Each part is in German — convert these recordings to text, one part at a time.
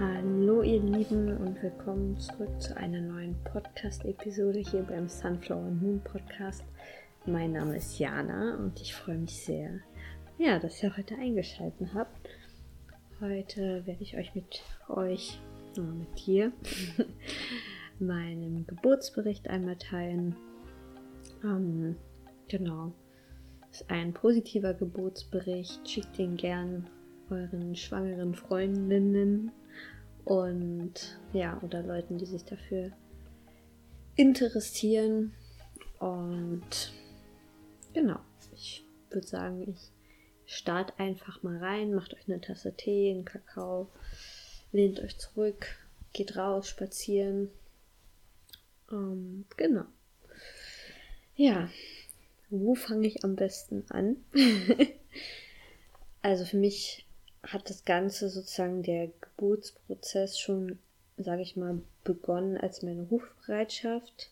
Hallo ihr Lieben und willkommen zurück zu einer neuen Podcast-Episode hier beim Sunflower Moon Podcast. Mein Name ist Jana und ich freue mich sehr, ja, dass ihr heute eingeschaltet habt. Heute werde ich euch mit euch, oh, mit dir, meinem Geburtsbericht einmal teilen. Ähm, genau. Ist ein positiver Geburtsbericht. Schickt den gern euren schwangeren Freundinnen und ja, oder Leuten, die sich dafür interessieren. Und genau, ich würde sagen, ich starte einfach mal rein, macht euch eine Tasse Tee, einen Kakao, lehnt euch zurück, geht raus, spazieren. Ähm, genau. Ja, wo fange ich am besten an? also für mich hat das Ganze sozusagen der Geburtsprozess schon, sage ich mal, begonnen, als meine Rufbereitschaft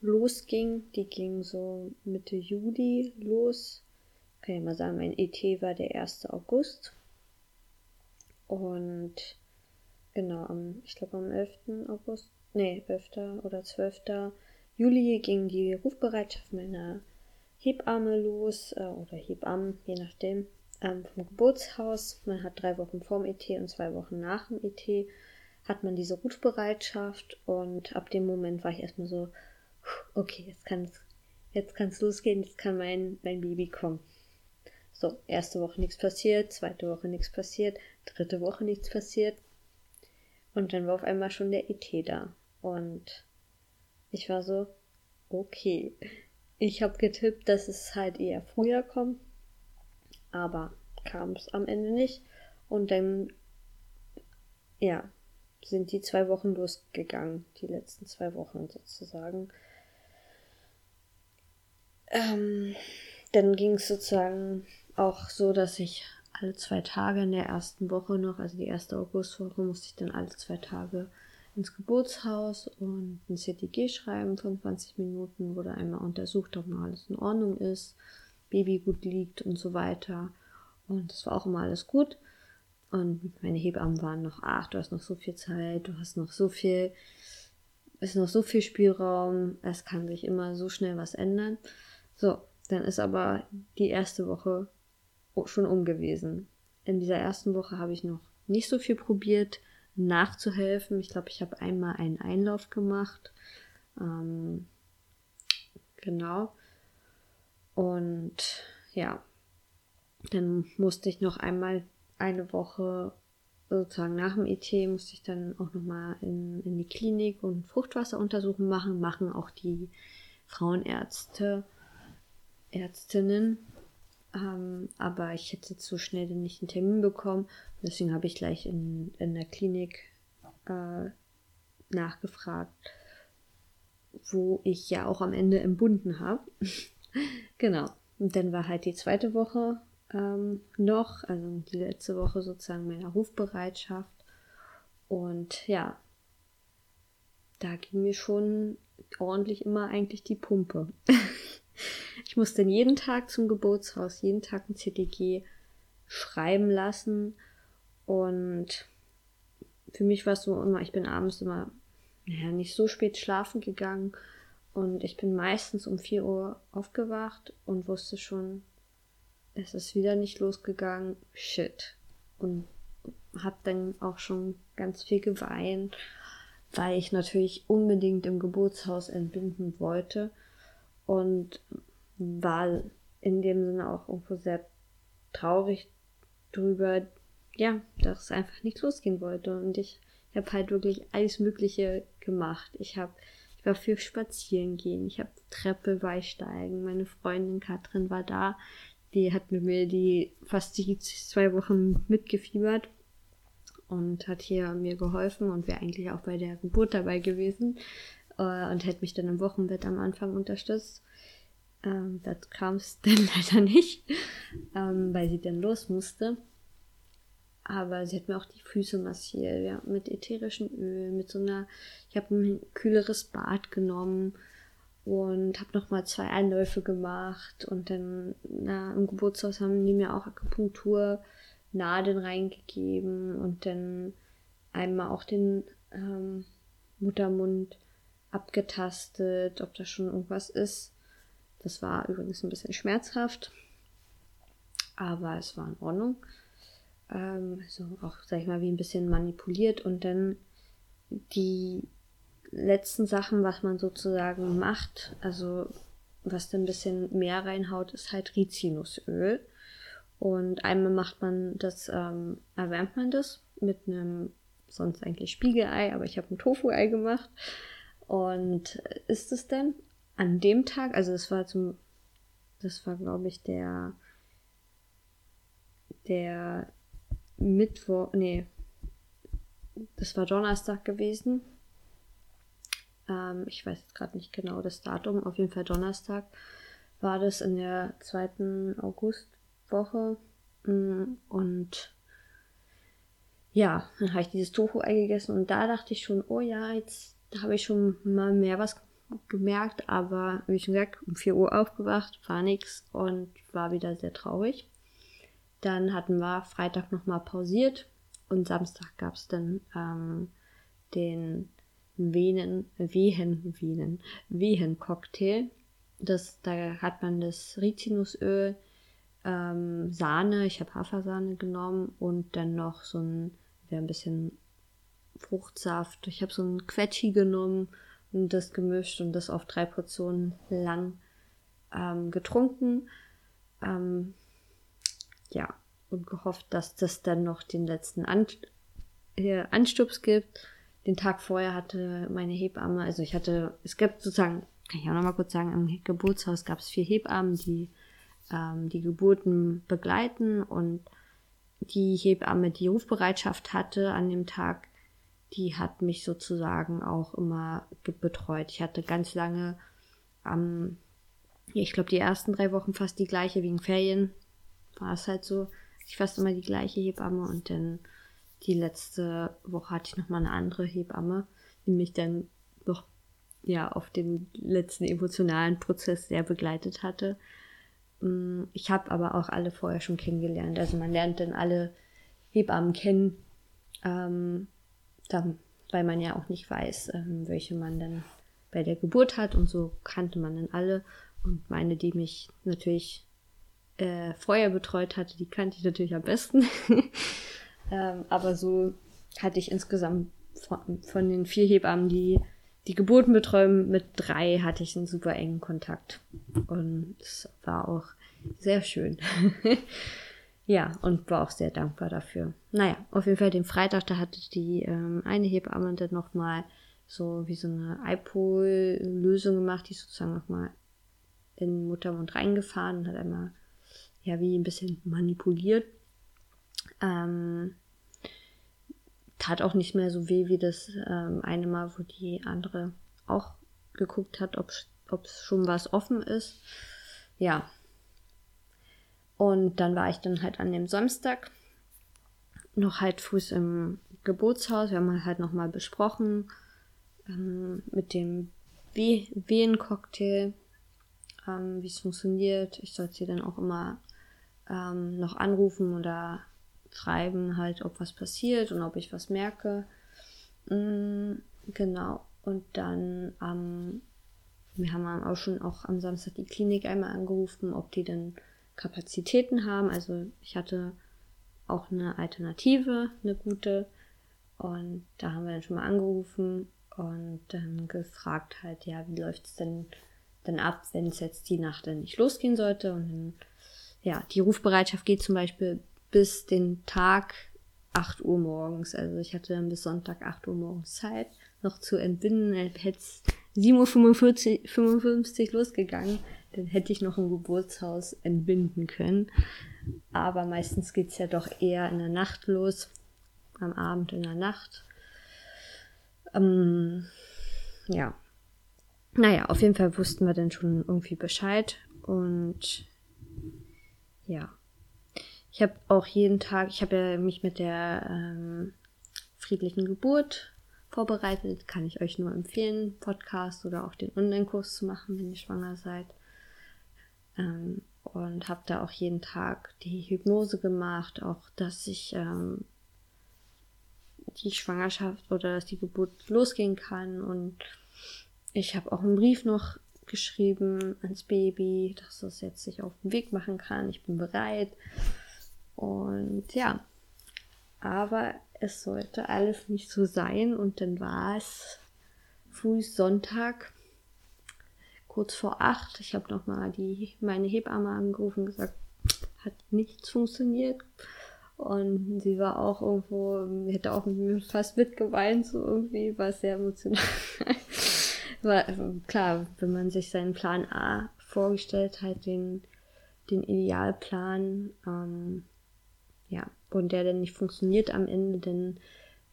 losging. Die ging so Mitte Juli los. Ich kann ja mal sagen, mein ET war der 1. August. Und genau, am, ich glaube am 11. August, nee, 11. oder 12. Juli ging die Rufbereitschaft meiner Hebamme los, äh, oder Hebammen, je nachdem ähm, vom Geburtshaus. Man hat drei Wochen vorm ET und zwei Wochen nach dem ET hat man diese Rufbereitschaft und ab dem Moment war ich erstmal so, okay, jetzt kann es jetzt kann's losgehen, jetzt kann mein, mein Baby kommen. So, erste Woche nichts passiert, zweite Woche nichts passiert, dritte Woche nichts passiert. Und dann war auf einmal schon der ET da. Und ich war so, okay. Ich habe getippt, dass es halt eher früher kommt aber kam es am Ende nicht. Und dann, ja, sind die zwei Wochen losgegangen, die letzten zwei Wochen sozusagen. Ähm, dann ging es sozusagen auch so, dass ich alle zwei Tage in der ersten Woche noch, also die erste Augustwoche, musste ich dann alle zwei Tage ins Geburtshaus und ein CTG schreiben, 25 Minuten, wurde einmal untersucht, ob noch alles in Ordnung ist. Baby gut liegt und so weiter. Und das war auch immer alles gut. Und meine Hebammen waren noch, ach, du hast noch so viel Zeit, du hast noch so viel, ist noch so viel Spielraum, es kann sich immer so schnell was ändern. So, dann ist aber die erste Woche schon um gewesen. In dieser ersten Woche habe ich noch nicht so viel probiert, nachzuhelfen. Ich glaube, ich habe einmal einen Einlauf gemacht. Ähm, genau. Und ja, dann musste ich noch einmal eine Woche sozusagen nach dem ET musste ich dann auch nochmal in, in die Klinik und Fruchtwasseruntersuchungen machen, machen auch die Frauenärzte, Ärztinnen. Ähm, aber ich hätte zu schnell nicht einen Termin bekommen. Deswegen habe ich gleich in, in der Klinik äh, nachgefragt, wo ich ja auch am Ende entbunden habe. Genau. Und dann war halt die zweite Woche ähm, noch, also die letzte Woche sozusagen meiner Rufbereitschaft. Und ja, da ging mir schon ordentlich immer eigentlich die Pumpe. ich musste dann jeden Tag zum Geburtshaus, jeden Tag ein CTG schreiben lassen. Und für mich war es so immer, ich bin abends immer, naja, nicht so spät schlafen gegangen und ich bin meistens um 4 Uhr aufgewacht und wusste schon, es ist wieder nicht losgegangen. Shit. Und hab dann auch schon ganz viel geweint, weil ich natürlich unbedingt im Geburtshaus entbinden wollte und war in dem Sinne auch irgendwo sehr traurig drüber, ja, dass es einfach nicht losgehen wollte. Und ich habe halt wirklich alles Mögliche gemacht. Ich habe ich war für Spazieren gehen. Ich habe Treppe beisteigen. Meine Freundin Katrin war da. Die hat mit mir die fast die zwei Wochen mitgefiebert und hat hier mir geholfen und wäre eigentlich auch bei der Geburt dabei gewesen äh, und hätte mich dann im Wochenbett am Anfang unterstützt. Ähm, das kam es dann leider nicht, ähm, weil sie dann los musste. Aber sie hat mir auch die Füße massiert, ja, mit ätherischem Öl, mit so einer, ich habe ein kühleres Bad genommen und habe nochmal zwei Einläufe gemacht und dann na, im Geburtshaus haben die mir auch Akupunktur Nadeln reingegeben und dann einmal auch den ähm, Muttermund abgetastet, ob da schon irgendwas ist. Das war übrigens ein bisschen schmerzhaft, aber es war in Ordnung. Ähm, also auch, sag ich mal, wie ein bisschen manipuliert und dann die letzten Sachen, was man sozusagen macht, also was dann ein bisschen mehr reinhaut, ist halt Rizinusöl. Und einmal macht man das, ähm, erwärmt man das mit einem sonst eigentlich Spiegelei, aber ich habe ein Tofu-Ei gemacht. Und ist es denn an dem Tag, also es war zum, das war glaube ich der, der Mittwoch, nee, das war Donnerstag gewesen. Ähm, ich weiß jetzt gerade nicht genau das Datum, auf jeden Fall Donnerstag war das in der zweiten Augustwoche. Mm, und ja, dann habe ich dieses Tofu-Ei gegessen und da dachte ich schon, oh ja, jetzt habe ich schon mal mehr was gemerkt, aber wie schon gesagt, um 4 Uhr aufgewacht, war nichts und war wieder sehr traurig. Dann hatten wir Freitag nochmal pausiert und Samstag gab es dann ähm, den Venen, Wehen, Venen, Wehen-Cocktail. Das, da hat man das Rizinusöl, ähm, Sahne, ich habe Hafersahne genommen und dann noch so ein, ein bisschen Fruchtsaft. Ich habe so ein Quetschi genommen und das gemischt und das auf drei Portionen lang ähm, getrunken. Ähm, ja, und gehofft, dass das dann noch den letzten An äh, Anstups gibt. Den Tag vorher hatte meine Hebamme, also ich hatte, es gibt sozusagen, kann ich auch noch mal kurz sagen, im Geburtshaus gab es vier Hebammen, die ähm, die Geburten begleiten und die Hebamme, die Rufbereitschaft hatte an dem Tag, die hat mich sozusagen auch immer betreut. Ich hatte ganz lange, ähm, ich glaube, die ersten drei Wochen fast die gleiche wegen Ferien. War es halt so ich fast immer die gleiche Hebamme und dann die letzte Woche hatte ich nochmal eine andere Hebamme, die mich dann noch ja auf den letzten emotionalen Prozess sehr begleitet hatte. Mm, ich habe aber auch alle vorher schon kennengelernt. Also man lernt dann alle Hebammen kennen, ähm, dann, weil man ja auch nicht weiß, ähm, welche man dann bei der Geburt hat und so kannte man dann alle. Und meine, die mich natürlich äh, vorher betreut hatte, die kannte ich natürlich am besten. ähm, aber so hatte ich insgesamt von, von, den vier Hebammen, die die Geburten betreuen, mit drei hatte ich einen super engen Kontakt. Und es war auch sehr schön. ja, und war auch sehr dankbar dafür. Naja, auf jeden Fall den Freitag, da hatte die ähm, eine Hebamme dann nochmal so wie so eine iPol-Lösung gemacht, die sozusagen nochmal in Muttermund reingefahren und hat einmal ja wie ein bisschen manipuliert. Ähm, tat auch nicht mehr so weh wie das ähm, eine Mal, wo die andere auch geguckt hat, ob es schon was offen ist. Ja. Und dann war ich dann halt an dem Samstag noch halt früh im Geburtshaus. Wir haben halt nochmal besprochen ähm, mit dem Wehencocktail, ähm, wie es funktioniert. Ich sollte sie dann auch immer ähm, noch anrufen oder schreiben, halt, ob was passiert und ob ich was merke. Mhm, genau. Und dann ähm, wir haben auch schon auch am Samstag die Klinik einmal angerufen, ob die denn Kapazitäten haben. Also ich hatte auch eine Alternative, eine gute. Und da haben wir dann schon mal angerufen und dann gefragt halt, ja, wie läuft es denn dann ab, wenn es jetzt die Nacht dann nicht losgehen sollte. Und dann ja, die Rufbereitschaft geht zum Beispiel bis den Tag 8 Uhr morgens. Also ich hatte dann bis Sonntag 8 Uhr morgens Zeit, noch zu entbinden. Hätte es 7.45 Uhr 55 losgegangen, dann hätte ich noch im Geburtshaus entbinden können. Aber meistens geht's ja doch eher in der Nacht los. Am Abend in der Nacht. Ähm, ja. Naja, auf jeden Fall wussten wir dann schon irgendwie Bescheid. Und ja. Ich habe auch jeden Tag, ich habe ja mich mit der ähm, friedlichen Geburt vorbereitet. Kann ich euch nur empfehlen, Podcast oder auch den Online-Kurs zu machen, wenn ihr schwanger seid. Ähm, und habe da auch jeden Tag die Hypnose gemacht, auch dass ich ähm, die Schwangerschaft oder dass die Geburt losgehen kann. Und ich habe auch einen Brief noch geschrieben ans Baby, dass es jetzt sich auf den Weg machen kann. Ich bin bereit. Und ja, aber es sollte alles nicht so sein. Und dann war es früh Sonntag, kurz vor acht. Ich habe nochmal meine Hebamme angerufen und gesagt, hat nichts funktioniert. Und sie war auch irgendwo, hätte auch fast mitgeweint, so irgendwie, war sehr emotional. war, klar, wenn man sich seinen Plan A vorgestellt hat, den, den Idealplan, ähm, ja, und der dann nicht funktioniert am Ende, dann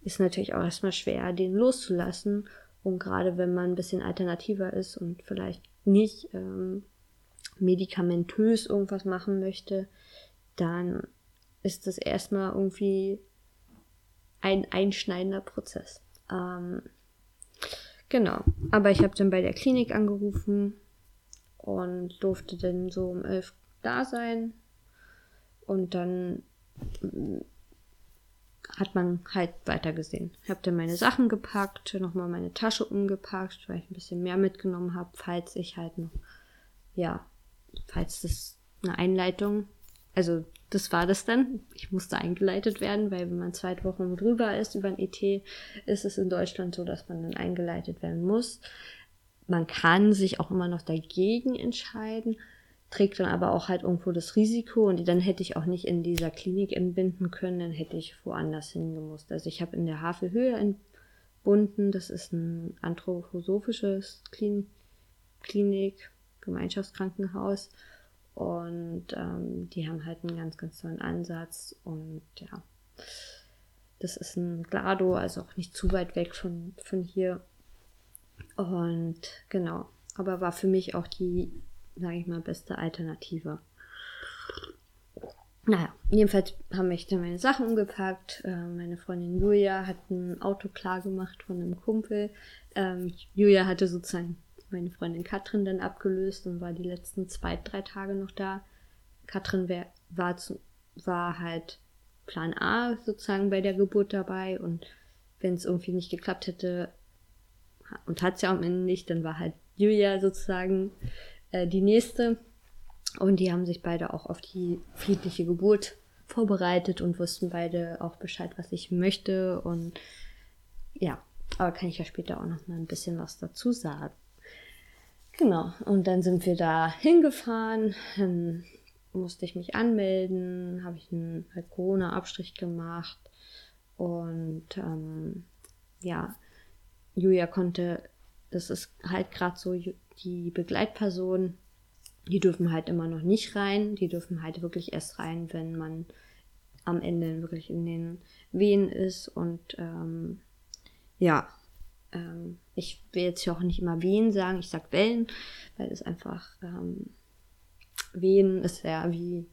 ist natürlich auch erstmal schwer, den loszulassen. Und gerade wenn man ein bisschen alternativer ist und vielleicht nicht ähm, medikamentös irgendwas machen möchte, dann ist das erstmal irgendwie ein einschneidender Prozess. Ähm, genau. Aber ich habe dann bei der Klinik angerufen und durfte dann so um elf da sein. Und dann mm, hat man halt weitergesehen. Ich habe dann meine Sachen gepackt, nochmal meine Tasche umgepackt, weil ich ein bisschen mehr mitgenommen habe, falls ich halt noch, ja, falls das eine Einleitung, also das war das dann. Ich musste eingeleitet werden, weil wenn man zwei Wochen drüber ist über ein ET, ist es in Deutschland so, dass man dann eingeleitet werden muss. Man kann sich auch immer noch dagegen entscheiden, trägt dann aber auch halt irgendwo das Risiko und dann hätte ich auch nicht in dieser Klinik entbinden können, dann hätte ich woanders hingemusst. Also ich habe in der Havelhöhe entbunden, das ist ein anthroposophisches Klin Klinik, Gemeinschaftskrankenhaus und ähm, die haben halt einen ganz, ganz tollen Ansatz und ja, das ist ein Glado, also auch nicht zu weit weg von, von hier. Und genau, aber war für mich auch die sage ich mal, beste Alternative. Naja, jedenfalls haben mich dann meine Sachen umgepackt. Äh, meine Freundin Julia hat ein Auto klar gemacht von einem Kumpel. Ähm, Julia hatte sozusagen meine Freundin Katrin dann abgelöst und war die letzten zwei, drei Tage noch da. Katrin wär, war, zu, war halt Plan A sozusagen bei der Geburt dabei und wenn es irgendwie nicht geklappt hätte und hat es ja am Ende nicht, dann war halt Julia sozusagen äh, die nächste. Und die haben sich beide auch auf die friedliche Geburt vorbereitet und wussten beide auch Bescheid, was ich möchte. Und ja, aber kann ich ja später auch noch mal ein bisschen was dazu sagen. Genau, und dann sind wir da hingefahren, dann musste ich mich anmelden, habe ich einen halt Corona-Abstrich gemacht und ähm, ja, Julia konnte, das ist halt gerade so, die Begleitpersonen, die dürfen halt immer noch nicht rein. Die dürfen halt wirklich erst rein, wenn man am Ende wirklich in den Wehen ist. Und ähm, ja, ähm, ich will jetzt hier auch nicht immer Wehen sagen, ich sag Wellen, weil es einfach ähm, Wehen ist ja wie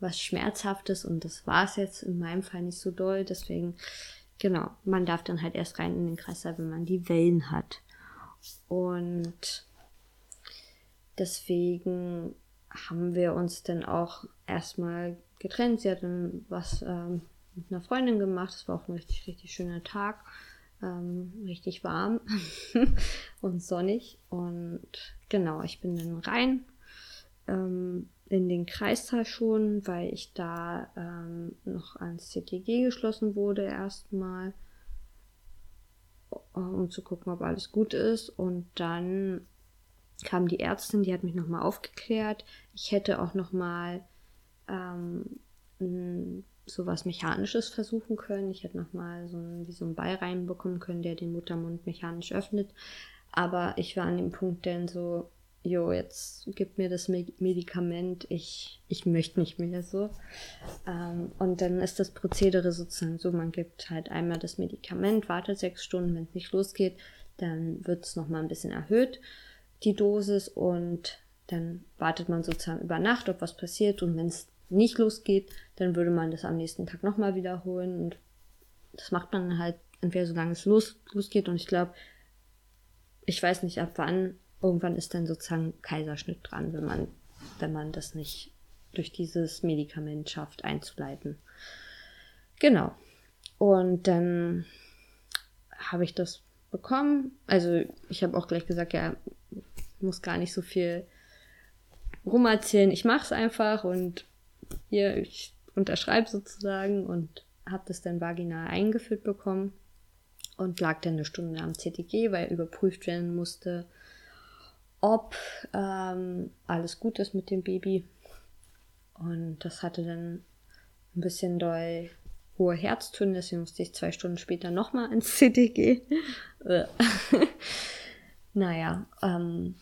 was Schmerzhaftes und das war es jetzt in meinem Fall nicht so doll. Deswegen, genau, man darf dann halt erst rein in den Kreislauf, wenn man die Wellen hat. Und Deswegen haben wir uns dann auch erstmal getrennt. Sie hat dann was ähm, mit einer Freundin gemacht. Es war auch ein richtig, richtig schöner Tag. Ähm, richtig warm und sonnig. Und genau, ich bin dann rein ähm, in den Kreissaal schon, weil ich da ähm, noch ans CTG geschlossen wurde erstmal, um zu gucken, ob alles gut ist. Und dann kam die Ärztin, die hat mich nochmal aufgeklärt. Ich hätte auch nochmal ähm, so was Mechanisches versuchen können. Ich hätte nochmal so ein, wie so ein Ball reinbekommen können, der den Muttermund mechanisch öffnet. Aber ich war an dem Punkt denn so, jo, jetzt gib mir das Medikament, ich, ich möchte nicht mehr so. Ähm, und dann ist das Prozedere sozusagen so, man gibt halt einmal das Medikament, wartet sechs Stunden, wenn es nicht losgeht, dann wird es nochmal ein bisschen erhöht die Dosis und dann wartet man sozusagen über Nacht, ob was passiert und wenn es nicht losgeht, dann würde man das am nächsten Tag nochmal wiederholen und das macht man halt entweder solange es los, losgeht und ich glaube, ich weiß nicht ab wann, irgendwann ist dann sozusagen Kaiserschnitt dran, wenn man, wenn man das nicht durch dieses Medikament schafft einzuleiten. Genau. Und dann habe ich das bekommen. Also ich habe auch gleich gesagt, ja, muss gar nicht so viel rumerzählen. Ich mache es einfach und hier, ich unterschreibe sozusagen und habe das dann vaginal eingeführt bekommen und lag dann eine Stunde am CTG, weil überprüft werden musste, ob ähm, alles gut ist mit dem Baby. Und das hatte dann ein bisschen doll hohe Herztöne, deswegen musste ich zwei Stunden später nochmal ins CTG. naja, ähm,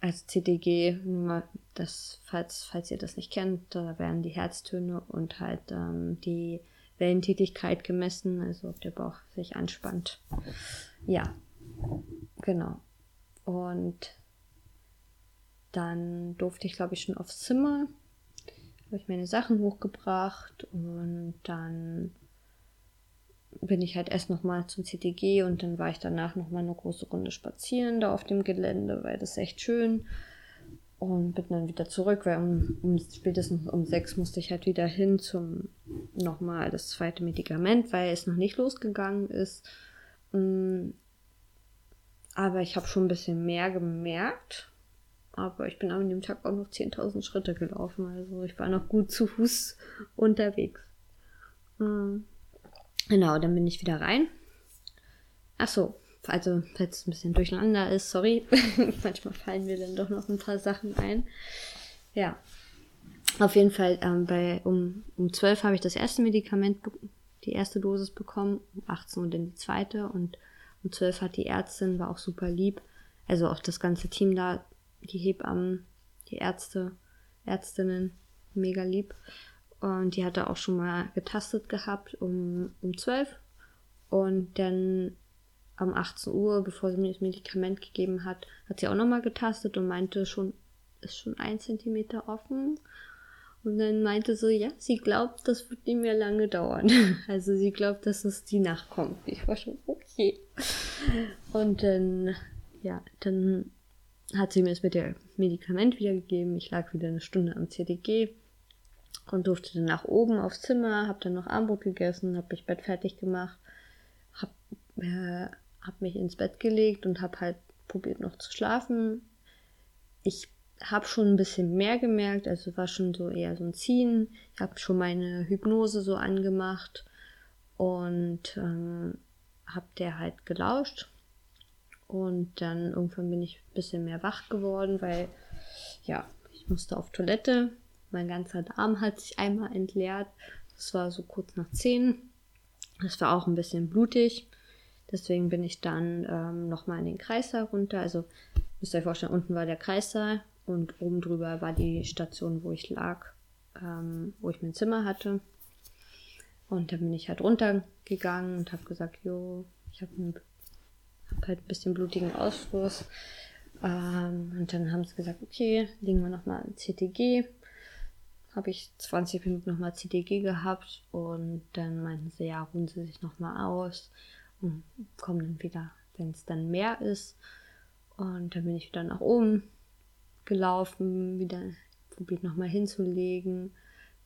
als CTG, das, falls, falls ihr das nicht kennt, da werden die Herztöne und halt ähm, die Wellentätigkeit gemessen, also ob der Bauch sich anspannt. Ja, genau. Und dann durfte ich, glaube ich, schon aufs Zimmer. Habe ich meine Sachen hochgebracht und dann bin ich halt erst nochmal zum CTG und dann war ich danach nochmal eine große Runde spazieren da auf dem Gelände, weil das ist echt schön. Und bin dann wieder zurück, weil um, um spätestens um sechs musste ich halt wieder hin zum nochmal das zweite Medikament, weil es noch nicht losgegangen ist. Mm, aber ich habe schon ein bisschen mehr gemerkt. Aber ich bin an dem Tag auch noch 10.000 Schritte gelaufen. Also ich war noch gut zu Fuß unterwegs. Mhm. Genau, dann bin ich wieder rein. Ach so, also falls es ein bisschen durcheinander ist, sorry. Manchmal fallen mir dann doch noch ein paar Sachen ein. Ja, auf jeden Fall ähm, bei um, um 12 habe ich das erste Medikament, die erste Dosis bekommen, um 18 und dann die zweite und um 12 hat die Ärztin, war auch super lieb. Also auch das ganze Team da, die Hebammen, die Ärzte, Ärztinnen, mega lieb. Und die hatte auch schon mal getastet gehabt um, um 12. Und dann um 18 Uhr, bevor sie mir das Medikament gegeben hat, hat sie auch nochmal getastet und meinte schon, ist schon ein Zentimeter offen. Und dann meinte sie, ja, sie glaubt, das wird nicht mehr lange dauern. Also sie glaubt, dass es die Nacht kommt. Ich war schon, okay. Und dann, ja, dann hat sie mir das mit dem Medikament wiedergegeben. Ich lag wieder eine Stunde am CDG und durfte dann nach oben aufs Zimmer, hab dann noch Armbrot gegessen, hab mich Bett fertig gemacht, hab, äh, hab mich ins Bett gelegt und hab halt probiert noch zu schlafen. Ich habe schon ein bisschen mehr gemerkt, also war schon so eher so ein Ziehen. Ich habe schon meine Hypnose so angemacht und ähm, habe der halt gelauscht. Und dann irgendwann bin ich ein bisschen mehr wach geworden, weil ja, ich musste auf Toilette. Mein ganzer Darm hat sich einmal entleert. Das war so kurz nach 10. Das war auch ein bisschen blutig. Deswegen bin ich dann ähm, nochmal in den Kreissaal runter. Also müsst ihr euch vorstellen, unten war der Kreissaal und oben drüber war die Station, wo ich lag, ähm, wo ich mein Zimmer hatte. Und dann bin ich halt runtergegangen und habe gesagt, jo, ich habe hab halt ein bisschen blutigen Ausfluss. Ähm, und dann haben sie gesagt, okay, legen wir nochmal ein CTG habe ich 20 Minuten nochmal CTG gehabt und dann meinten sie, ja, ruhen sie sich nochmal aus und kommen dann wieder, wenn es dann mehr ist. Und dann bin ich wieder nach oben gelaufen, wieder probiert nochmal hinzulegen.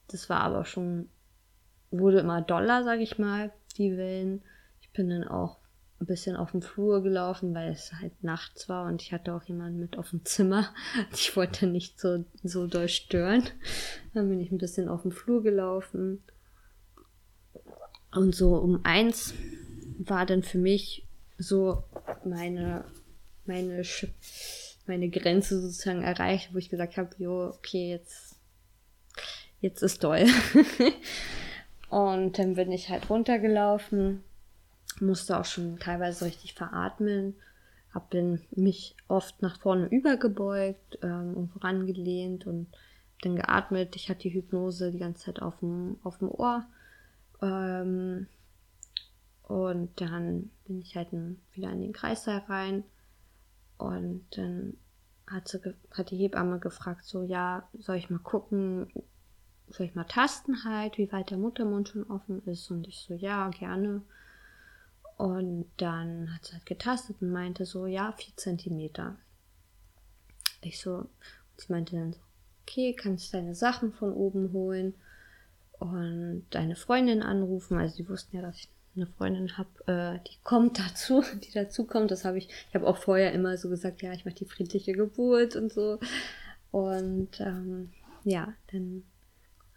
Das war aber schon, wurde immer doller, sag ich mal, die Wellen. Ich bin dann auch ein bisschen auf dem Flur gelaufen, weil es halt nachts war und ich hatte auch jemanden mit auf dem Zimmer. Ich wollte nicht so, so doll stören. Dann bin ich ein bisschen auf dem Flur gelaufen. Und so um eins war dann für mich so meine, meine, meine Grenze sozusagen erreicht, wo ich gesagt habe, jo, okay, jetzt, jetzt ist doll. und dann bin ich halt runtergelaufen musste auch schon teilweise richtig veratmen, habe mich oft nach vorne übergebeugt ähm, und vorangelehnt und dann geatmet. Ich hatte die Hypnose die ganze Zeit auf dem, auf dem Ohr. Ähm, und dann bin ich halt wieder in den Kreissaal rein. Und dann hat, sie, hat die Hebamme gefragt, so, ja, soll ich mal gucken, soll ich mal tasten halt, wie weit der Muttermund schon offen ist? Und ich so, ja, gerne. Und dann hat sie halt getastet und meinte so, ja, vier Zentimeter. Ich so, sie meinte dann so, okay, kannst deine Sachen von oben holen. und deine Freundin anrufen. Also die wussten ja, dass ich eine Freundin habe, äh, die kommt dazu, die dazu kommt. Das habe ich, ich habe auch vorher immer so gesagt, ja, ich mache die friedliche Geburt und so. Und ähm, ja, dann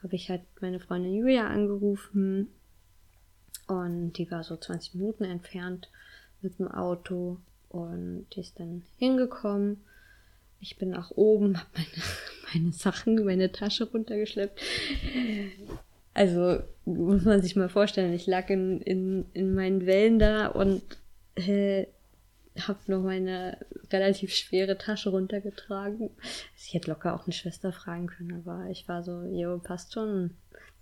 habe ich halt meine Freundin Julia angerufen und die war so 20 Minuten entfernt mit dem Auto und die ist dann hingekommen. Ich bin nach oben, habe meine, meine Sachen, meine Tasche runtergeschleppt. Also muss man sich mal vorstellen, ich lag in, in, in meinen Wellen da und äh, habe noch meine relativ schwere Tasche runtergetragen. Ich hätte locker auch eine Schwester fragen können, aber ich war so, jo, passt schon.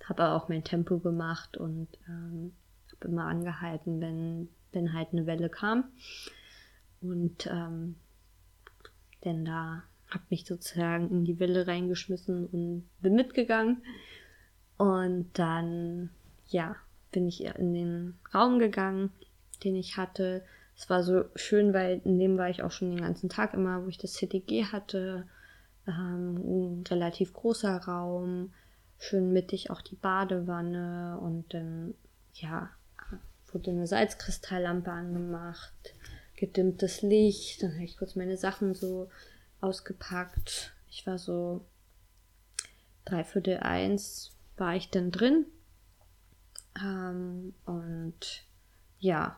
Habe auch mein Tempo gemacht und ähm, immer angehalten, wenn, wenn halt eine Welle kam. Und ähm, denn da habe mich sozusagen in die Welle reingeschmissen und bin mitgegangen. Und dann, ja, bin ich in den Raum gegangen, den ich hatte. Es war so schön, weil in dem war ich auch schon den ganzen Tag immer, wo ich das CTG hatte. Ähm, ein relativ großer Raum, schön mittig auch die Badewanne und dann, ja, wurde eine Salzkristalllampe angemacht, gedimmtes Licht, dann habe ich kurz meine Sachen so ausgepackt. Ich war so dreiviertel eins war ich dann drin ähm, und ja,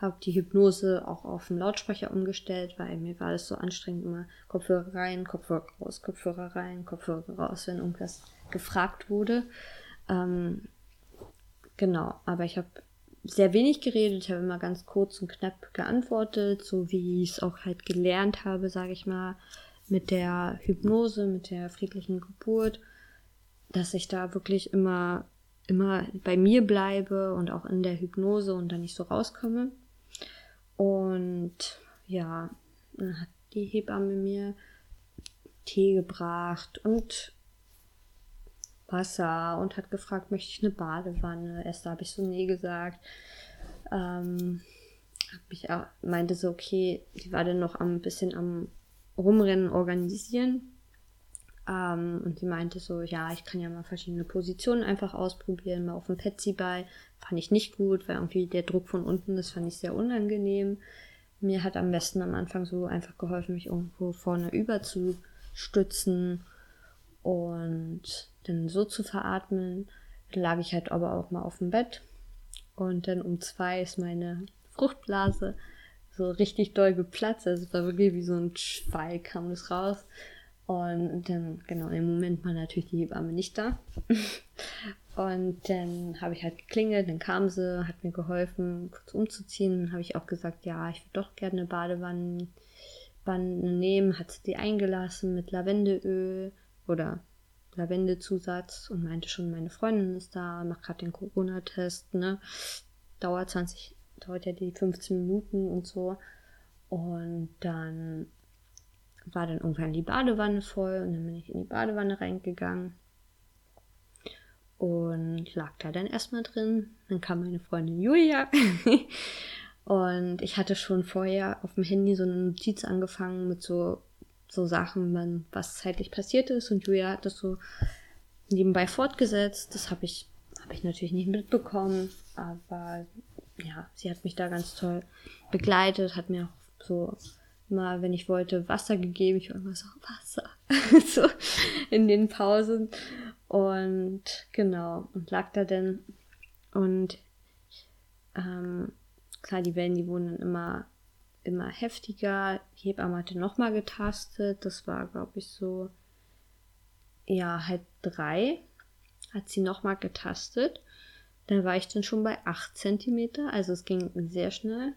habe die Hypnose auch auf den Lautsprecher umgestellt, weil mir war das so anstrengend, immer Kopfhörer rein, Kopfhörer raus, Kopfhörer rein, Kopfhörer raus, wenn irgendwas gefragt wurde. Ähm, genau, aber ich habe sehr wenig geredet, ich habe immer ganz kurz und knapp geantwortet, so wie ich es auch halt gelernt habe, sage ich mal, mit der Hypnose, mit der friedlichen Geburt, dass ich da wirklich immer immer bei mir bleibe und auch in der Hypnose und dann nicht so rauskomme. Und ja, dann hat die Hebamme mir Tee gebracht und Wasser und hat gefragt, möchte ich eine Badewanne? Erst habe ich so nee gesagt. Ähm, ich auch, meinte so, okay, die war dann noch ein bisschen am Rumrennen organisieren. Ähm, und sie meinte so, ja, ich kann ja mal verschiedene Positionen einfach ausprobieren, mal auf dem Petsy bei. Fand ich nicht gut, weil irgendwie der Druck von unten, das fand ich sehr unangenehm. Mir hat am besten am Anfang so einfach geholfen, mich irgendwo vorne überzustützen und dann so zu veratmen. Dann lag ich halt aber auch mal auf dem Bett. Und dann um zwei ist meine Fruchtblase so richtig doll geplatzt. Also es war wirklich wie so ein Schwall kam das raus. Und dann, genau, im Moment war natürlich die Hebamme nicht da. Und dann habe ich halt geklingelt, dann kam sie, hat mir geholfen, kurz umzuziehen. Dann habe ich auch gesagt, ja, ich würde doch gerne eine Badewanne nehmen. Hat sie die eingelassen mit Lavendeöl oder Lavendezusatz und meinte schon, meine Freundin ist da, macht gerade den Corona-Test, ne? Dauert 20, dauert ja die 15 Minuten und so. Und dann war dann irgendwann die Badewanne voll und dann bin ich in die Badewanne reingegangen und lag da dann erstmal drin. Dann kam meine Freundin Julia und ich hatte schon vorher auf dem Handy so eine Notiz angefangen mit so, so Sachen, was zeitlich passiert ist und Julia hat das so nebenbei fortgesetzt. Das habe ich, hab ich natürlich nicht mitbekommen, aber ja, sie hat mich da ganz toll begleitet, hat mir auch so mal, wenn ich wollte, Wasser gegeben. Ich war immer so, Wasser. so in den Pausen. Und genau, und lag da denn. Und ähm, klar, die Wellen, die wurden dann immer, immer heftiger. Die Hebamme hatte nochmal getastet. Das war, glaube ich, so, ja, halb drei hat sie nochmal getastet. Da war ich dann schon bei 8 cm, also es ging sehr schnell.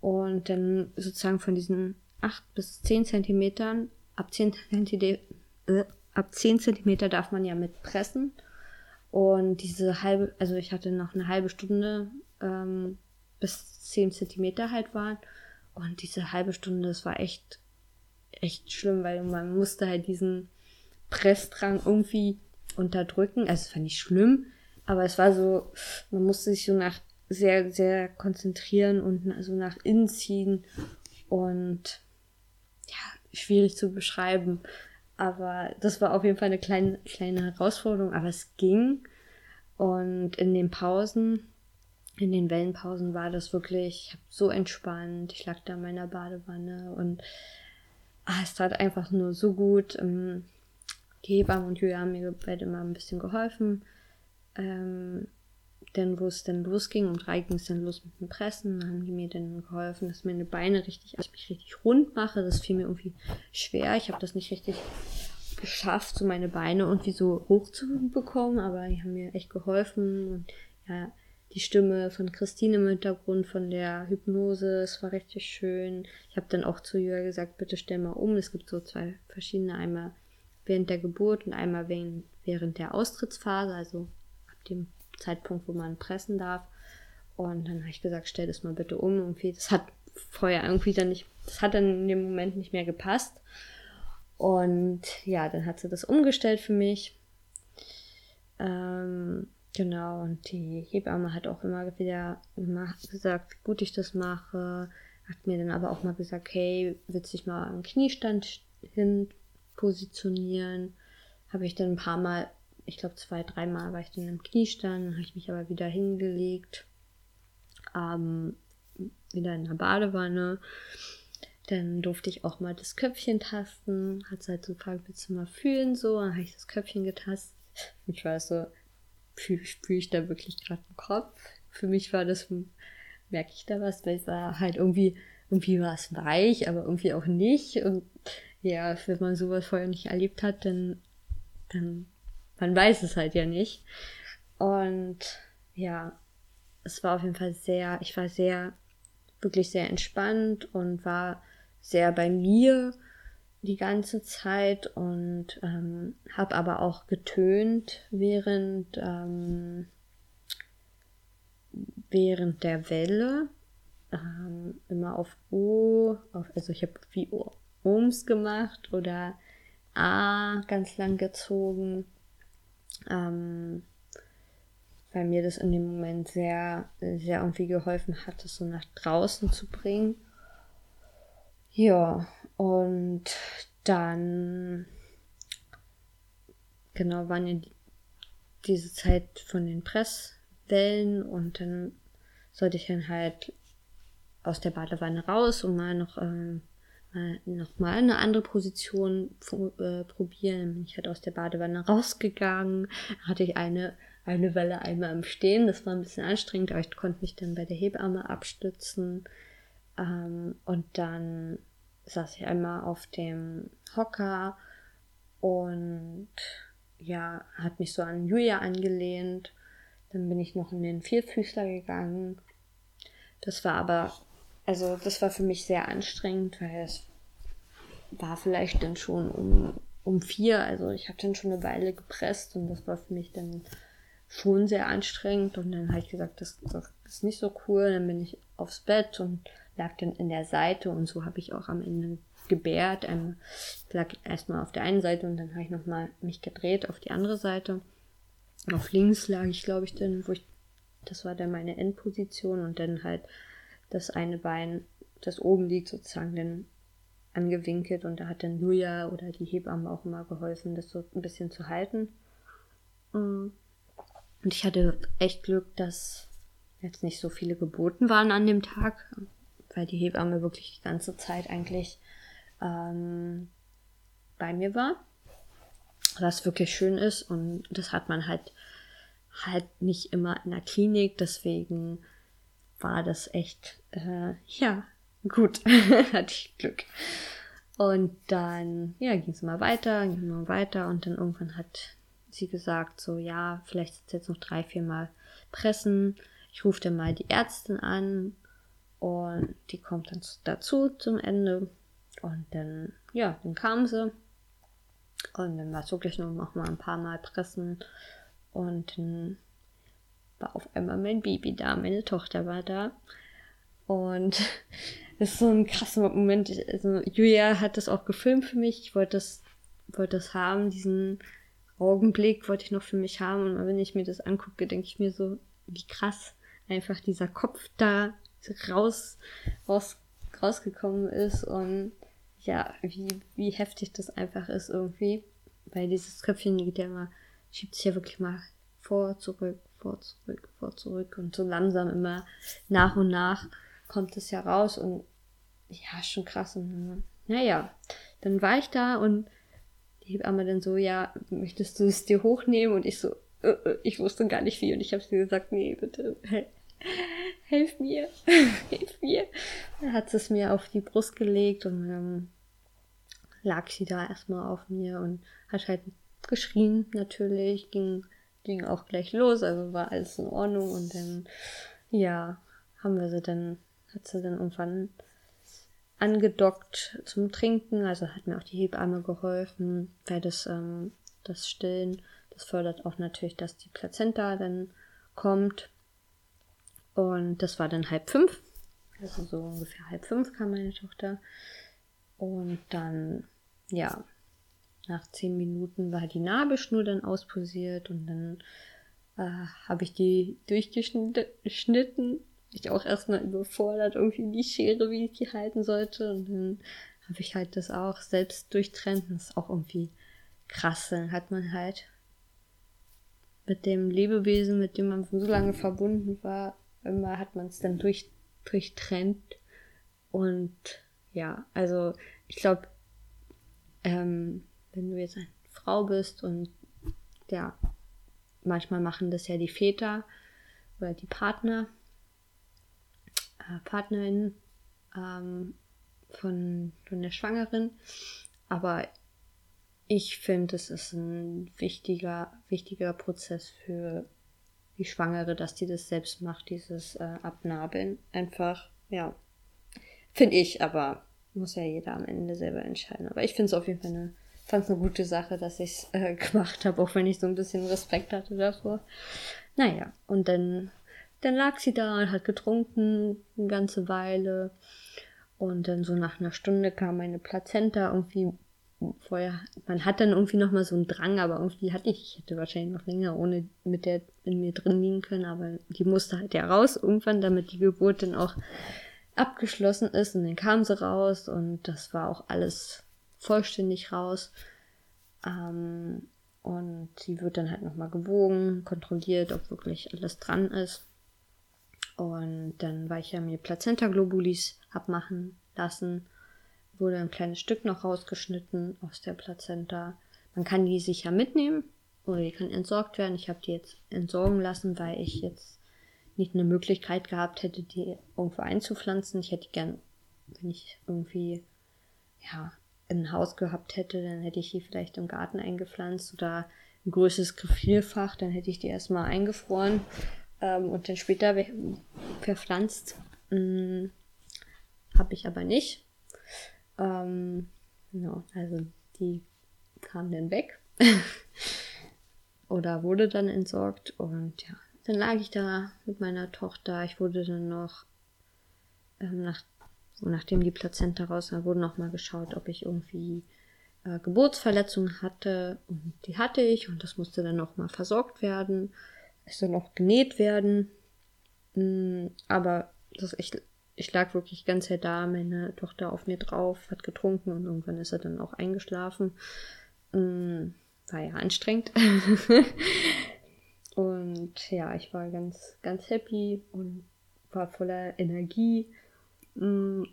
Und dann sozusagen von diesen 8 bis 10 Zentimetern, ab 10 Zentimeter, äh, ab 10 Zentimeter darf man ja mit pressen. Und diese halbe, also ich hatte noch eine halbe Stunde, ähm, bis 10 Zentimeter halt waren. Und diese halbe Stunde, das war echt, echt schlimm, weil man musste halt diesen Pressdrang irgendwie unterdrücken. Also es fand ich schlimm, aber es war so, man musste sich so nach sehr, sehr konzentrieren und so nach innen ziehen und ja, schwierig zu beschreiben. Aber das war auf jeden Fall eine kleine, kleine Herausforderung, aber es ging. Und in den Pausen, in den Wellenpausen war das wirklich, so entspannt. Ich lag da in meiner Badewanne und ah, es tat einfach nur so gut. Ähm, die Hebammen und Julia haben mir beide mal ein bisschen geholfen. Ähm, denn wo es dann losging, um drei ging es dann los mit dem Pressen, haben die mir dann geholfen, dass meine Beine richtig, dass ich mich richtig rund mache. Das fiel mir irgendwie schwer. Ich habe das nicht richtig geschafft, so meine Beine irgendwie so hoch zu bekommen, aber die haben mir echt geholfen und ja, die Stimme von Christine im Hintergrund von der Hypnose, es war richtig schön. Ich habe dann auch zu Jürgen gesagt, bitte stell mal um. Es gibt so zwei verschiedene, einmal während der Geburt und einmal während der Austrittsphase, also ab dem Zeitpunkt, wo man pressen darf. Und dann habe ich gesagt, stell das mal bitte um. Irgendwie, das hat vorher irgendwie dann nicht, das hat dann in dem Moment nicht mehr gepasst. Und ja, dann hat sie das umgestellt für mich. Ähm, genau, und die Hebamme hat auch immer wieder gesagt, wie gut ich das mache. Hat mir dann aber auch mal gesagt, hey, willst du dich mal am Kniestand hin positionieren? Habe ich dann ein paar Mal ich glaube zwei, dreimal war ich dann im Kniestand, dann habe ich mich aber wieder hingelegt, ähm, wieder in der Badewanne. Dann durfte ich auch mal das Köpfchen tasten, hat halt so gefragt, willst du mal fühlen so, dann habe ich das Köpfchen getastet. Ich war so, spüre fühl ich da wirklich gerade den Kopf? Für mich war das, merke ich da was, weil es war halt irgendwie, irgendwie war es weich, aber irgendwie auch nicht. Und ja, wenn man sowas vorher nicht erlebt hat, dann, dann man weiß es halt ja nicht. Und ja, es war auf jeden Fall sehr, ich war sehr, wirklich sehr entspannt und war sehr bei mir die ganze Zeit und ähm, habe aber auch getönt während ähm, während der Welle ähm, immer auf O, auf, also ich habe wie Ohms gemacht oder A ganz lang gezogen ähm, weil mir das in dem Moment sehr, sehr irgendwie geholfen hat, das so nach draußen zu bringen. Ja, und dann, genau, waren ja die, diese Zeit von den Presswellen und dann sollte ich dann halt aus der Badewanne raus und mal noch ähm, mal nochmal eine andere Position äh, probieren. Bin ich halt aus der Badewanne rausgegangen. Hatte ich eine, eine Welle einmal im Stehen. Das war ein bisschen anstrengend, aber ich konnte mich dann bei der Hebamme abstützen. Ähm, und dann saß ich einmal auf dem Hocker und ja, hat mich so an Julia angelehnt. Dann bin ich noch in den Vierfüßler gegangen. Das war aber also das war für mich sehr anstrengend, weil es war vielleicht dann schon um, um vier, also ich habe dann schon eine Weile gepresst und das war für mich dann schon sehr anstrengend und dann habe ich gesagt, das, das ist nicht so cool. Dann bin ich aufs Bett und lag dann in der Seite und so habe ich auch am Ende gebärt. Ähm, lag erstmal auf der einen Seite und dann habe ich nochmal mich gedreht auf die andere Seite. Auf links lag ich, glaube ich, dann, wo ich, das war dann meine Endposition und dann halt das eine Bein, das oben liegt, sozusagen dann angewinkelt und da hat dann Julia oder die Hebamme auch immer geholfen, das so ein bisschen zu halten. Mm. Und ich hatte echt Glück, dass jetzt nicht so viele Geboten waren an dem Tag, weil die Hebamme wirklich die ganze Zeit eigentlich ähm, bei mir war. Was wirklich schön ist und das hat man halt halt nicht immer in der Klinik, deswegen war das echt, äh, ja, gut. Hatte ich Glück. Und dann, ja, ging es immer weiter, ging immer weiter und dann irgendwann hat sie gesagt, so, ja, vielleicht jetzt noch drei, vier Mal pressen. Ich rufe dann mal die Ärztin an und die kommt dann dazu zum Ende. Und dann, ja, dann kam sie. Und dann war es wirklich nur noch mal ein paar Mal pressen. Und dann war auf einmal mein Baby da, meine Tochter war da. Und das ist so ein krasser Moment. Also, Julia hat das auch gefilmt für mich. Ich wollte das, wollte das haben, diesen Augenblick wollte ich noch für mich haben. Und wenn ich mir das angucke, denke ich mir so, wie krass einfach dieser Kopf da raus, raus, rausgekommen ist und ja, wie, wie heftig das einfach ist irgendwie. Weil dieses Köpfchen geht ja immer, schiebt sich ja wirklich mal vor, zurück, vor, zurück, vor, zurück und so langsam immer nach und nach kommt es ja raus und ja, schon krass. Und naja, dann war ich da und die Hebamme dann so, ja, möchtest du es dir hochnehmen? Und ich so, äh, äh ich wusste gar nicht wie und ich habe sie gesagt, nee, bitte, helf mir, hilf mir. Dann hat sie es mir auf die Brust gelegt und ähm, lag sie da erstmal auf mir und hat halt geschrien natürlich, ging, ging auch gleich los, also war alles in Ordnung und dann, ja, haben wir sie dann, hat sie dann irgendwann angedockt zum Trinken, also hat mir auch die Hebamme geholfen, weil das, ähm, das Stillen, das fördert auch natürlich, dass die Plazenta dann kommt. Und das war dann halb fünf. Also so ungefähr halb fünf kam meine Tochter. Und dann, ja, nach zehn Minuten war die Nabelschnur dann ausposiert und dann äh, habe ich die durchgeschnitten. Ich auch erstmal überfordert, irgendwie die Schere, wie ich die halten sollte. Und dann habe ich halt das auch selbst durchtrennt. Das ist auch irgendwie krass. Dann hat man halt mit dem Lebewesen, mit dem man so lange verbunden war, immer hat man es dann durch, durchtrennt. Und ja, also ich glaube, ähm, wenn du jetzt eine Frau bist und ja, manchmal machen das ja die Väter oder die Partner, äh, Partnerin ähm, von, von der Schwangeren. Aber ich finde, es ist ein wichtiger, wichtiger Prozess für die Schwangere, dass die das selbst macht, dieses äh, Abnabeln. Einfach, ja, finde ich, aber muss ja jeder am Ende selber entscheiden. Aber ich finde es auf jeden Fall eine fand es eine gute Sache, dass ich es äh, gemacht habe, auch wenn ich so ein bisschen Respekt hatte davor. Naja, und dann, dann lag sie da und hat getrunken eine ganze Weile. Und dann so nach einer Stunde kam meine Plazenta irgendwie vorher, man hat dann irgendwie nochmal so einen Drang, aber irgendwie hatte ich, ich hätte wahrscheinlich noch länger ohne mit der in mir drin liegen können, aber die musste halt ja raus irgendwann, damit die Geburt dann auch abgeschlossen ist und dann kam sie raus und das war auch alles vollständig raus. Ähm, und sie wird dann halt nochmal gewogen, kontrolliert, ob wirklich alles dran ist. Und dann war ich ja mir Plazenta-Globulis abmachen lassen. Wurde ein kleines Stück noch rausgeschnitten aus der Plazenta. Man kann die sicher mitnehmen oder die kann entsorgt werden. Ich habe die jetzt entsorgen lassen, weil ich jetzt nicht eine Möglichkeit gehabt hätte, die irgendwo einzupflanzen. Ich hätte gern, wenn ich irgendwie, ja, ein Haus gehabt hätte, dann hätte ich die vielleicht im Garten eingepflanzt oder ein größeres Gefrierfach, dann hätte ich die erstmal eingefroren ähm, und dann später verpflanzt. Hm, Habe ich aber nicht. Ähm, genau, also die kam dann weg oder wurde dann entsorgt und ja, dann lag ich da mit meiner Tochter. Ich wurde dann noch ähm, nach nachdem die Plazenta raus war, wurde nochmal geschaut, ob ich irgendwie äh, Geburtsverletzungen hatte. Und die hatte ich und das musste dann nochmal versorgt werden. Es soll noch genäht werden. Mm, aber das, ich, ich lag wirklich ganz sehr da, meine Tochter auf mir drauf, hat getrunken und irgendwann ist er dann auch eingeschlafen. Mm, war ja anstrengend. und ja, ich war ganz, ganz happy und war voller Energie. Mm.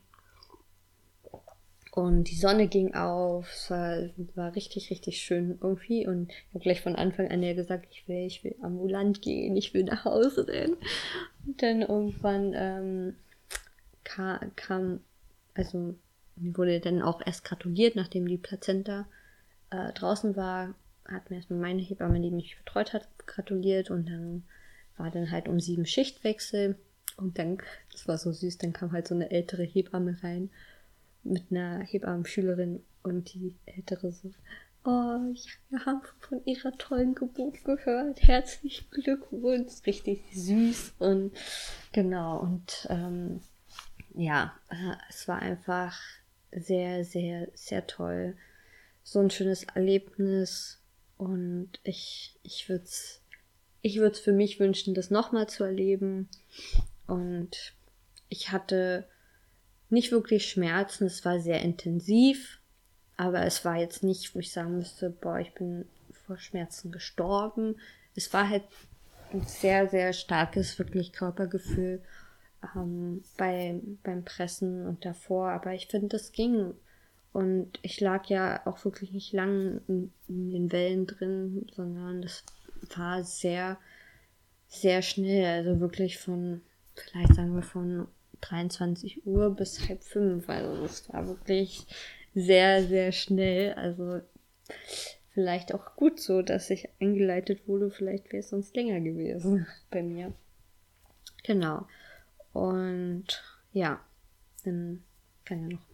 Und die Sonne ging auf, es war, war richtig, richtig schön irgendwie. Und ich habe gleich von Anfang an ja gesagt, ich will, ich will ambulant gehen, ich will nach Hause rennen. Und dann irgendwann ähm, kam, kam, also mir wurde dann auch erst gratuliert, nachdem die Plazenta äh, draußen war, hat mir erstmal meine Hebamme, die mich betreut hat, gratuliert und dann war dann halt um sieben Schichtwechsel. Und dann, das war so süß, dann kam halt so eine ältere Hebamme rein mit einer Hebammenschülerin und die ältere so, oh, ja, wir haben von ihrer tollen Geburt gehört, herzlichen Glückwunsch, richtig süß und genau und ähm, ja, es war einfach sehr, sehr, sehr toll. So ein schönes Erlebnis und ich, ich würde es ich würde es für mich wünschen, das nochmal zu erleben. Und ich hatte nicht wirklich Schmerzen, es war sehr intensiv, aber es war jetzt nicht, wo ich sagen müsste, boah, ich bin vor Schmerzen gestorben. Es war halt ein sehr, sehr starkes, wirklich Körpergefühl ähm, bei, beim Pressen und davor. Aber ich finde, das ging. Und ich lag ja auch wirklich nicht lang in, in den Wellen drin, sondern das war sehr, sehr schnell. Also wirklich von, vielleicht sagen wir von 23 Uhr bis halb fünf. Also es war wirklich sehr, sehr schnell. Also vielleicht auch gut so, dass ich eingeleitet wurde. Vielleicht wäre es sonst länger gewesen bei mir. Genau. Und ja, dann kann ja noch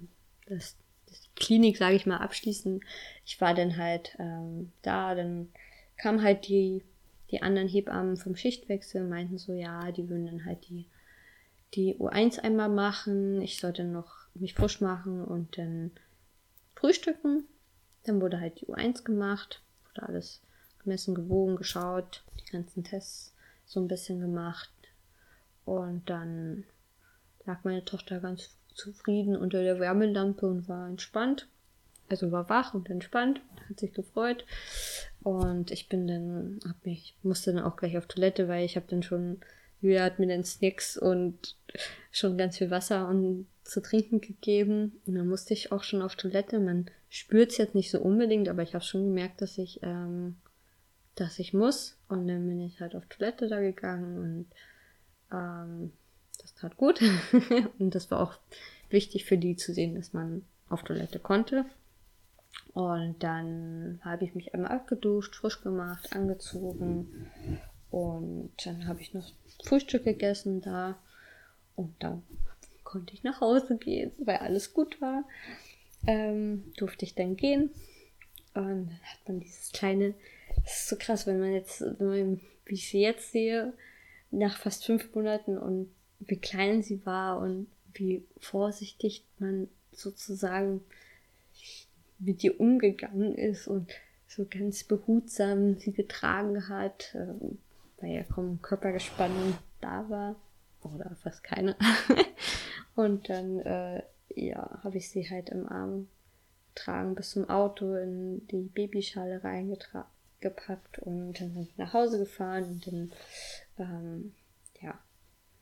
das, das Klinik, sage ich mal, abschließen. Ich war dann halt ähm, da, dann kam halt die, die anderen Hebammen vom Schichtwechsel, meinten so, ja, die würden dann halt die, die U1 einmal machen. Ich sollte noch mich frisch machen und dann frühstücken. Dann wurde halt die U1 gemacht, wurde alles gemessen, gewogen, geschaut, die ganzen Tests so ein bisschen gemacht. Und dann lag meine Tochter ganz zufrieden unter der Wärmelampe und war entspannt. Also war wach und entspannt, hat sich gefreut. Und ich bin dann, hab mich, musste dann auch gleich auf Toilette, weil ich habe dann schon, Julia hat mir dann Snacks und schon ganz viel Wasser und zu trinken gegeben. Und dann musste ich auch schon auf Toilette. Man spürt es jetzt nicht so unbedingt, aber ich habe schon gemerkt, dass ich, ähm, dass ich muss. Und dann bin ich halt auf Toilette da gegangen und ähm, das tat gut. und das war auch wichtig für die zu sehen, dass man auf Toilette konnte. Und dann habe ich mich einmal abgeduscht, frisch gemacht, angezogen. Und dann habe ich noch Frühstück gegessen da. Und dann konnte ich nach Hause gehen, weil alles gut war. Ähm, durfte ich dann gehen. Und dann hat man dieses kleine, das ist so krass, wenn man jetzt, wenn man, wie ich sie jetzt sehe, nach fast fünf Monaten und wie klein sie war und wie vorsichtig man sozusagen mit ihr umgegangen ist und so ganz behutsam sie getragen hat, äh, weil ja kaum Körpergespann da war oder fast keine. und dann, äh, ja, habe ich sie halt im Arm getragen bis zum Auto in die Babyschale reingepackt und dann nach Hause gefahren und dann, ähm, ja,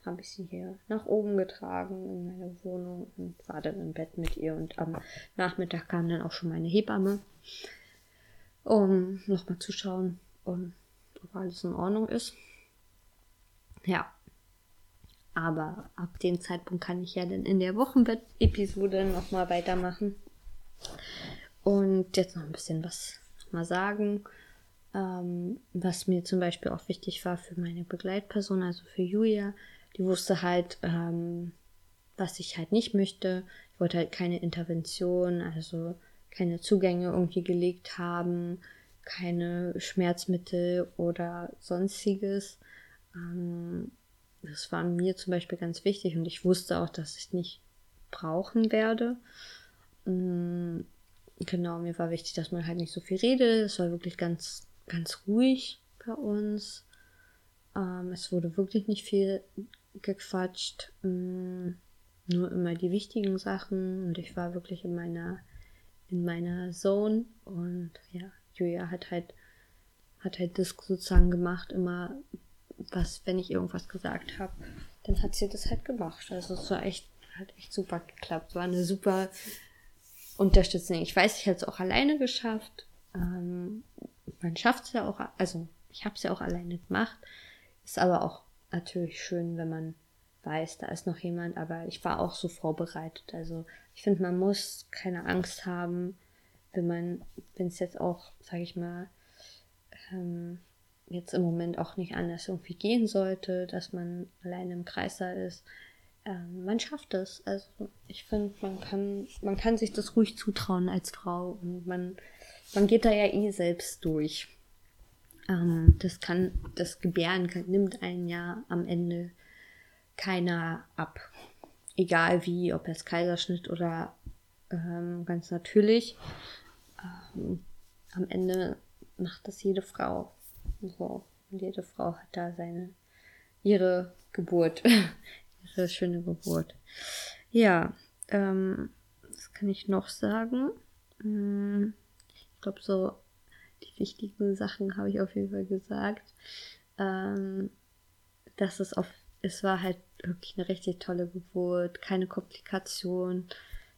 habe ich sie hier nach oben getragen in meine Wohnung und war dann im Bett mit ihr. Und am Nachmittag kam dann auch schon meine Hebamme, um nochmal zu schauen, um, ob alles in Ordnung ist. Ja. Aber ab dem Zeitpunkt kann ich ja dann in der Wochenbett-Episode nochmal weitermachen. Und jetzt noch ein bisschen was mal sagen, ähm, was mir zum Beispiel auch wichtig war für meine Begleitperson, also für Julia die wusste halt, ähm, was ich halt nicht möchte. Ich wollte halt keine Intervention, also keine Zugänge irgendwie gelegt haben, keine Schmerzmittel oder sonstiges. Ähm, das war mir zum Beispiel ganz wichtig und ich wusste auch, dass ich nicht brauchen werde. Ähm, genau, mir war wichtig, dass man halt nicht so viel redet. Es war wirklich ganz, ganz ruhig bei uns. Ähm, es wurde wirklich nicht viel gequatscht. Mm, nur immer die wichtigen Sachen und ich war wirklich in meiner in meiner Zone und ja, Julia hat halt hat halt das sozusagen gemacht, immer was, wenn ich irgendwas gesagt habe, dann hat sie das halt gemacht. Also es war echt, hat echt super geklappt. War eine super Unterstützung. Ich weiß, ich habe es auch alleine geschafft. Ähm, man schafft es ja auch, also ich habe es ja auch alleine gemacht. Ist aber auch natürlich schön, wenn man weiß, da ist noch jemand, aber ich war auch so vorbereitet. Also ich finde, man muss keine Angst haben, wenn man, wenn es jetzt auch, sage ich mal, ähm, jetzt im Moment auch nicht anders irgendwie gehen sollte, dass man alleine im Kreis da ist. Ähm, man schafft es. Also ich finde, man kann, man kann sich das ruhig zutrauen als Frau und man, man geht da ja eh selbst durch. Ähm, das kann, das Gebären kann, nimmt einen ja am Ende keiner ab. Egal wie, ob es Kaiserschnitt oder ähm, ganz natürlich. Ähm, am Ende macht das jede Frau. So. Und jede Frau hat da seine, ihre Geburt. ihre schöne Geburt. Ja, ähm, was kann ich noch sagen? Hm, glaube so, die wichtigen Sachen habe ich auf jeden Fall gesagt. Ähm, dass es auf, es war halt wirklich eine richtig tolle Geburt, keine Komplikationen,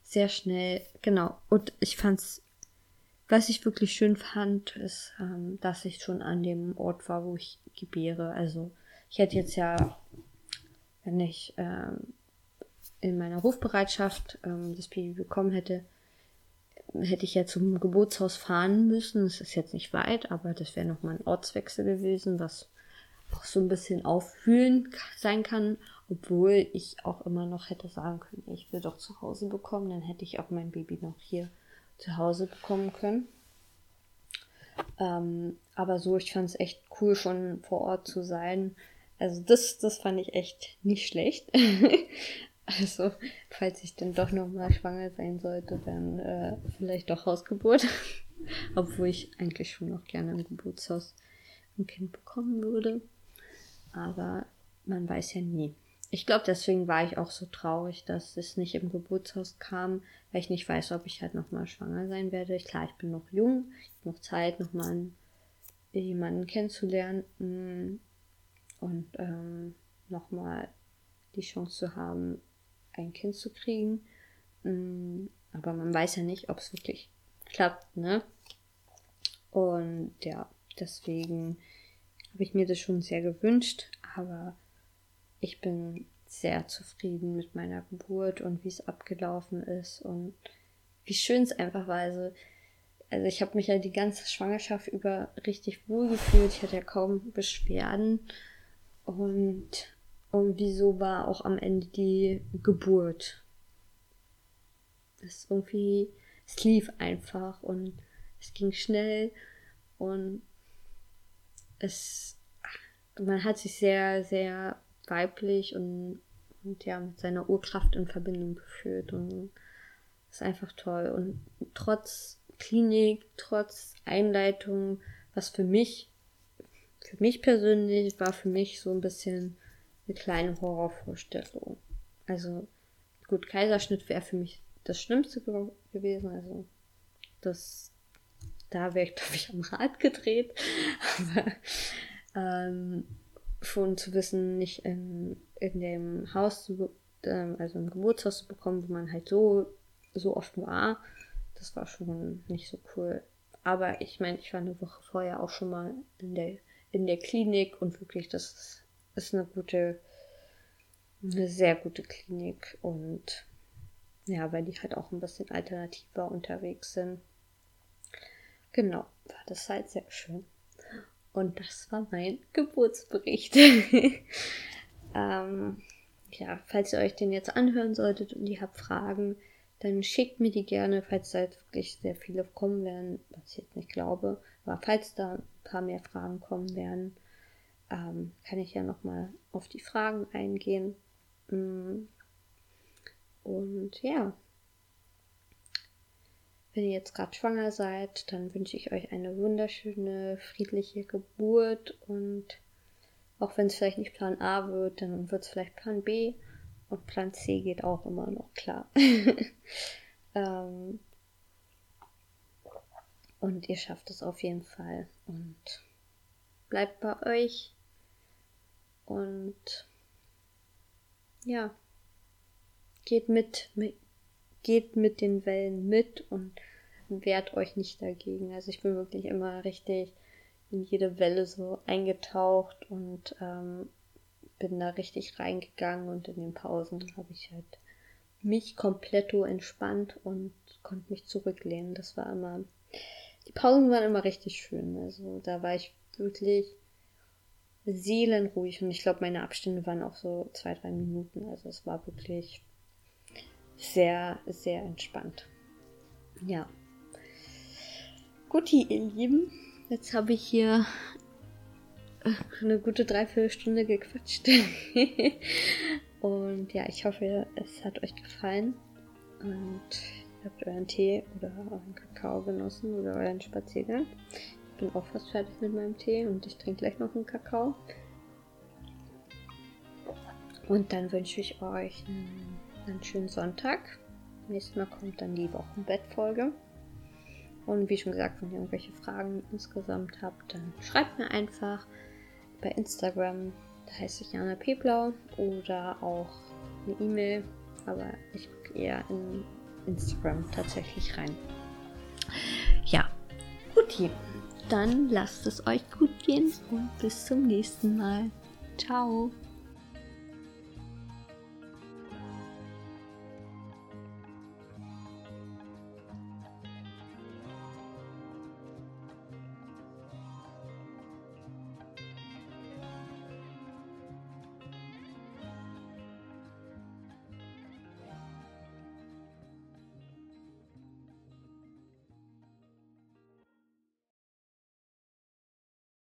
sehr schnell, genau. Und ich fand's, was ich wirklich schön fand, ist, ähm, dass ich schon an dem Ort war, wo ich gebäre. Also ich hätte jetzt ja, wenn ich ähm, in meiner Rufbereitschaft ähm, das Baby bekommen hätte, hätte ich ja zum Geburtshaus fahren müssen. Es ist jetzt nicht weit, aber das wäre nochmal ein Ortswechsel gewesen, was auch so ein bisschen auffühlen sein kann, obwohl ich auch immer noch hätte sagen können, ich will doch zu Hause bekommen, dann hätte ich auch mein Baby noch hier zu Hause bekommen können. Ähm, aber so, ich fand es echt cool, schon vor Ort zu sein. Also das, das fand ich echt nicht schlecht. also, falls ich dann doch nochmal schwanger sein sollte, dann äh, vielleicht doch Hausgeburt. Obwohl ich eigentlich schon noch gerne im Geburtshaus ein Kind bekommen würde. Aber man weiß ja nie. Ich glaube, deswegen war ich auch so traurig, dass es nicht im Geburtshaus kam, weil ich nicht weiß, ob ich halt nochmal schwanger sein werde. Klar, ich bin noch jung, ich habe noch Zeit, nochmal jemanden kennenzulernen mm, und ähm, nochmal die Chance zu haben, ein Kind zu kriegen. Mm, aber man weiß ja nicht, ob es wirklich klappt, ne? Und ja, deswegen habe ich mir das schon sehr gewünscht, aber ich bin sehr zufrieden mit meiner Geburt und wie es abgelaufen ist und wie schön es einfach war. Also, also ich habe mich ja die ganze Schwangerschaft über richtig wohl gefühlt. Ich hatte ja kaum Beschwerden. Und, und wieso war auch am Ende die Geburt? Es irgendwie, es lief einfach und es ging schnell und es, man hat sich sehr, sehr weiblich und, und ja, mit seiner Urkraft in Verbindung geführt und ist einfach toll. Und trotz Klinik, trotz Einleitung, was für mich, für mich persönlich, war für mich so ein bisschen eine kleine Horrorvorstellung. Also, gut, Kaiserschnitt wäre für mich das Schlimmste gewesen. Also, das, da wäre ich, glaube ich, am Rad gedreht. Aber ähm, schon zu wissen, nicht in, in dem Haus, zu, ähm, also im Geburtshaus zu bekommen, wo man halt so, so oft war, das war schon nicht so cool. Aber ich meine, ich war eine Woche vorher auch schon mal in der, in der Klinik und wirklich, das ist, eine gute, eine sehr gute Klinik und ja, weil die halt auch ein bisschen alternativer unterwegs sind. Genau, war das halt sehr schön. Und das war mein Geburtsbericht. ähm, ja, falls ihr euch den jetzt anhören solltet und ihr habt Fragen, dann schickt mir die gerne, falls da jetzt wirklich sehr viele kommen werden, was ich jetzt nicht glaube. Aber falls da ein paar mehr Fragen kommen werden, ähm, kann ich ja nochmal auf die Fragen eingehen. Mm. Und ja, wenn ihr jetzt gerade schwanger seid, dann wünsche ich euch eine wunderschöne, friedliche Geburt und auch wenn es vielleicht nicht Plan A wird, dann wird es vielleicht Plan B und Plan C geht auch immer noch klar. ähm, und ihr schafft es auf jeden Fall und bleibt bei euch und ja, geht mit, geht mit den Wellen mit und wehrt euch nicht dagegen. Also ich bin wirklich immer richtig in jede Welle so eingetaucht und ähm, bin da richtig reingegangen und in den Pausen habe ich halt mich komplett entspannt und konnte mich zurücklehnen. Das war immer, die Pausen waren immer richtig schön. Also da war ich wirklich seelenruhig und ich glaube, meine Abstände waren auch so zwei, drei Minuten. Also es war wirklich sehr, sehr entspannt. Ja. Gut, ihr Lieben, jetzt habe ich hier äh, eine gute Dreiviertelstunde gequatscht. und ja, ich hoffe, es hat euch gefallen. Und ihr habt euren Tee oder euren Kakao genossen oder euren Spaziergang. Bin auch fast fertig mit meinem Tee und ich trinke gleich noch einen Kakao. Und dann wünsche ich euch einen einen schönen Sonntag. Nächstes Mal kommt dann die Wochenbettfolge. Und wie schon gesagt, wenn ihr irgendwelche Fragen insgesamt habt, dann schreibt mir einfach bei Instagram, da heiße ich Jana Peblau, oder auch eine E-Mail, aber ich gucke eher in Instagram tatsächlich rein. Ja, gut, dann lasst es euch gut gehen und bis zum nächsten Mal. Ciao.